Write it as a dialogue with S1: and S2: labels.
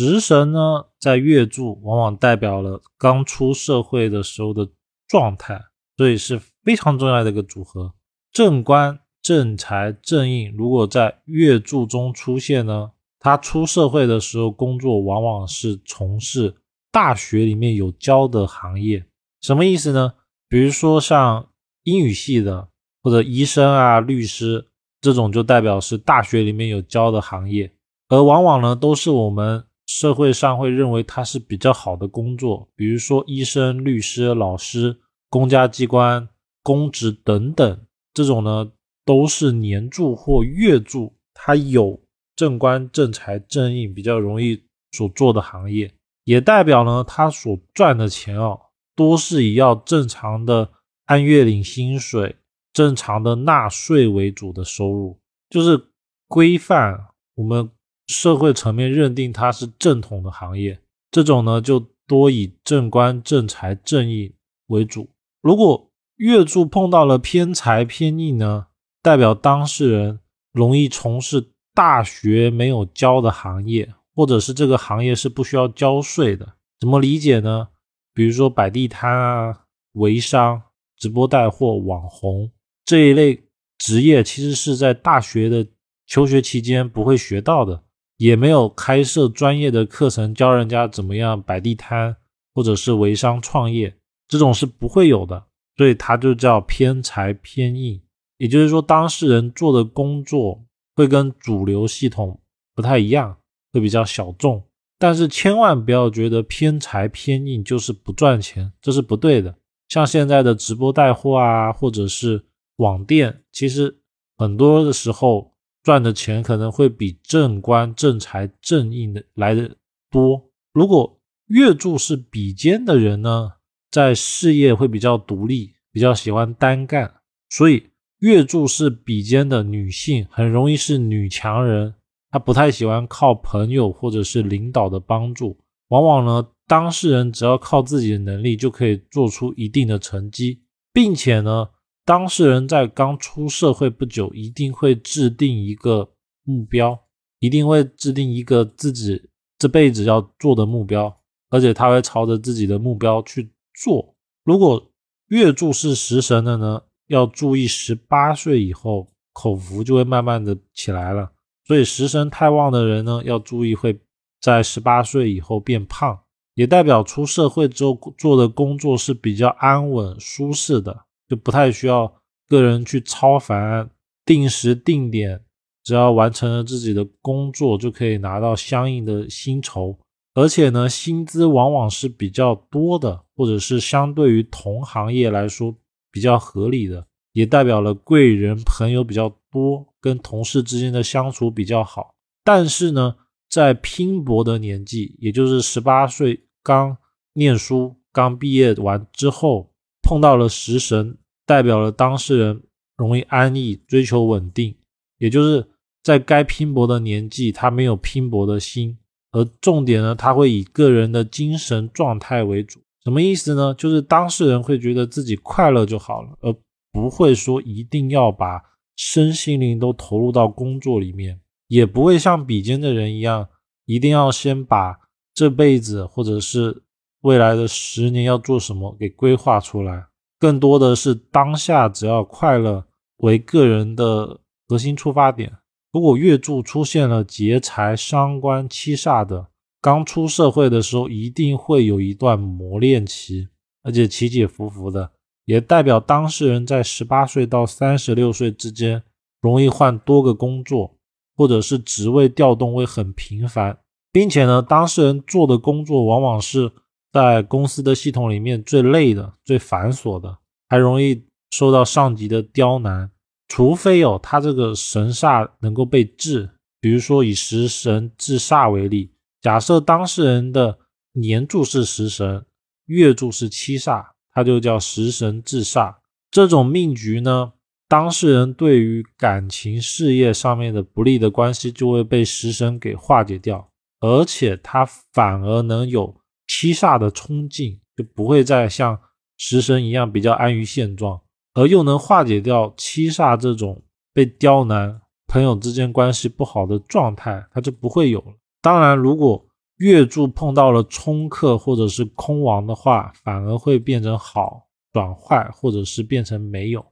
S1: 食神呢，在月柱往往代表了刚出社会的时候的状态，所以是非常重要的一个组合。正官、正财、正印，如果在月柱中出现呢，他出社会的时候工作往往是从事大学里面有教的行业。什么意思呢？比如说像英语系的，或者医生啊、律师这种，就代表是大学里面有教的行业，而往往呢，都是我们社会上会认为它是比较好的工作，比如说医生、律师、老师、公家机关、公职等等，这种呢，都是年柱或月柱，它有正官、正财、正印，比较容易所做的行业，也代表呢，他所赚的钱哦。多是以要正常的按月领薪水、正常的纳税为主的收入，就是规范我们社会层面认定它是正统的行业。这种呢，就多以正官、正财、正印为主。如果月柱碰到了偏财偏印呢，代表当事人容易从事大学没有教的行业，或者是这个行业是不需要交税的。怎么理解呢？比如说摆地摊啊、微商、直播带货、网红这一类职业，其实是在大学的求学期间不会学到的，也没有开设专业的课程教人家怎么样摆地摊或者是微商创业，这种是不会有的，所以它就叫偏财偏印。也就是说，当事人做的工作会跟主流系统不太一样，会比较小众。但是千万不要觉得偏财偏印就是不赚钱，这是不对的。像现在的直播带货啊，或者是网店，其实很多的时候赚的钱可能会比正官、正财、正印的来的多。如果月柱是比肩的人呢，在事业会比较独立，比较喜欢单干，所以月柱是比肩的女性很容易是女强人。她不太喜欢靠朋友或者是领导的帮助，往往呢，当事人只要靠自己的能力就可以做出一定的成绩，并且呢，当事人在刚出社会不久，一定会制定一个目标，一定会制定一个自己这辈子要做的目标，而且他会朝着自己的目标去做。如果月柱是食神的呢，要注意十八岁以后口福就会慢慢的起来了。所以食神太旺的人呢，要注意会在十八岁以后变胖，也代表出社会之后做的工作是比较安稳舒适的，就不太需要个人去超凡，定时定点，只要完成了自己的工作就可以拿到相应的薪酬，而且呢，薪资往往是比较多的，或者是相对于同行业来说比较合理的，也代表了贵人朋友比较多。跟同事之间的相处比较好，但是呢，在拼搏的年纪，也就是十八岁刚念书、刚毕业完之后，碰到了食神，代表了当事人容易安逸、追求稳定，也就是在该拼搏的年纪，他没有拼搏的心，而重点呢，他会以个人的精神状态为主。什么意思呢？就是当事人会觉得自己快乐就好了，而不会说一定要把。身心灵都投入到工作里面，也不会像比肩的人一样，一定要先把这辈子或者是未来的十年要做什么给规划出来。更多的是当下，只要快乐为个人的核心出发点。如果月柱出现了劫财、伤官、七煞的，刚出社会的时候一定会有一段磨练期，而且起起伏伏的。也代表当事人在十八岁到三十六岁之间，容易换多个工作，或者是职位调动会很频繁，并且呢，当事人做的工作往往是在公司的系统里面最累的、最繁琐的，还容易受到上级的刁难。除非有他这个神煞能够被治，比如说以食神制煞为例，假设当事人的年柱是食神，月柱是七煞。它就叫食神制煞，这种命局呢，当事人对于感情事业上面的不利的关系就会被食神给化解掉，而且他反而能有七煞的冲劲，就不会再像食神一样比较安于现状，而又能化解掉七煞这种被刁难、朋友之间关系不好的状态，他就不会有了。当然，如果月柱碰到了冲克或者是空亡的话，反而会变成好转坏，或者是变成没有。